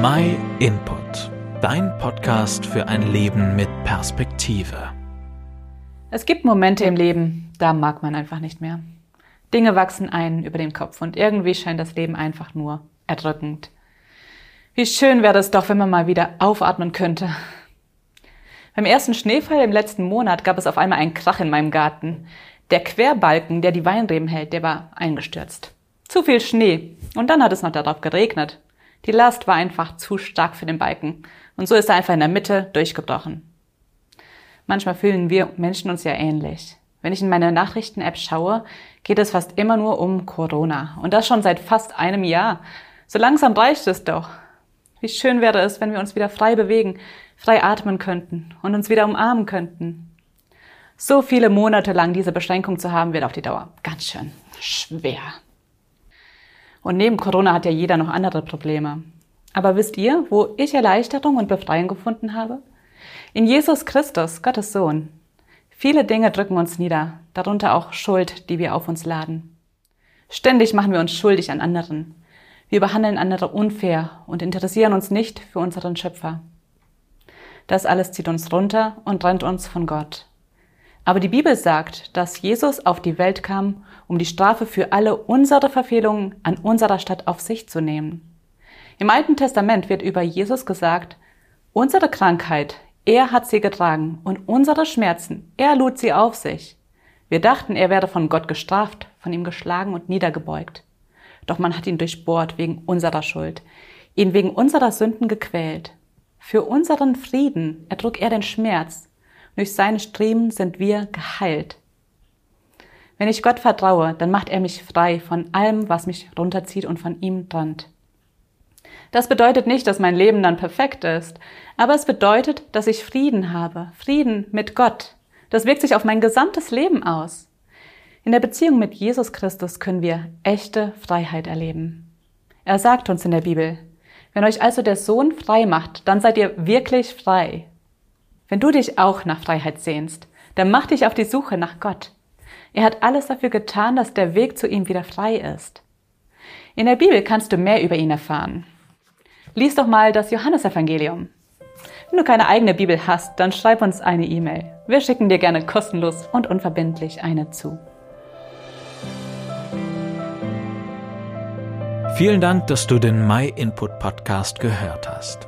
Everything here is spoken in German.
My Input, dein Podcast für ein Leben mit Perspektive. Es gibt Momente im Leben, da mag man einfach nicht mehr. Dinge wachsen einen über den Kopf und irgendwie scheint das Leben einfach nur erdrückend. Wie schön wäre es doch, wenn man mal wieder aufatmen könnte. Beim ersten Schneefall im letzten Monat gab es auf einmal einen Krach in meinem Garten. Der Querbalken, der die Weinreben hält, der war eingestürzt. Zu viel Schnee. Und dann hat es noch darauf geregnet. Die Last war einfach zu stark für den Balken. Und so ist er einfach in der Mitte durchgebrochen. Manchmal fühlen wir Menschen uns ja ähnlich. Wenn ich in meine Nachrichten-App schaue, geht es fast immer nur um Corona. Und das schon seit fast einem Jahr. So langsam reicht es doch. Wie schön wäre es, wenn wir uns wieder frei bewegen, frei atmen könnten und uns wieder umarmen könnten. So viele Monate lang diese Beschränkung zu haben, wird auf die Dauer ganz schön schwer. Und neben Corona hat ja jeder noch andere Probleme. Aber wisst ihr, wo ich Erleichterung und Befreiung gefunden habe? In Jesus Christus, Gottes Sohn. Viele Dinge drücken uns nieder, darunter auch Schuld, die wir auf uns laden. Ständig machen wir uns schuldig an anderen. Wir behandeln andere unfair und interessieren uns nicht für unseren Schöpfer. Das alles zieht uns runter und trennt uns von Gott. Aber die Bibel sagt, dass Jesus auf die Welt kam, um die Strafe für alle unsere Verfehlungen an unserer Stadt auf sich zu nehmen. Im Alten Testament wird über Jesus gesagt, unsere Krankheit, er hat sie getragen und unsere Schmerzen, er lud sie auf sich. Wir dachten, er werde von Gott gestraft, von ihm geschlagen und niedergebeugt. Doch man hat ihn durchbohrt wegen unserer Schuld, ihn wegen unserer Sünden gequält. Für unseren Frieden ertrug er den Schmerz. Durch seine Striemen sind wir geheilt. Wenn ich Gott vertraue, dann macht er mich frei von allem, was mich runterzieht und von ihm trennt. Das bedeutet nicht, dass mein Leben dann perfekt ist, aber es bedeutet, dass ich Frieden habe, Frieden mit Gott. Das wirkt sich auf mein gesamtes Leben aus. In der Beziehung mit Jesus Christus können wir echte Freiheit erleben. Er sagt uns in der Bibel, wenn euch also der Sohn frei macht, dann seid ihr wirklich frei. Wenn du dich auch nach Freiheit sehnst, dann mach dich auf die Suche nach Gott. Er hat alles dafür getan, dass der Weg zu ihm wieder frei ist. In der Bibel kannst du mehr über ihn erfahren. Lies doch mal das Johannesevangelium. Wenn du keine eigene Bibel hast, dann schreib uns eine E-Mail. Wir schicken dir gerne kostenlos und unverbindlich eine zu. Vielen Dank, dass du den My Input Podcast gehört hast.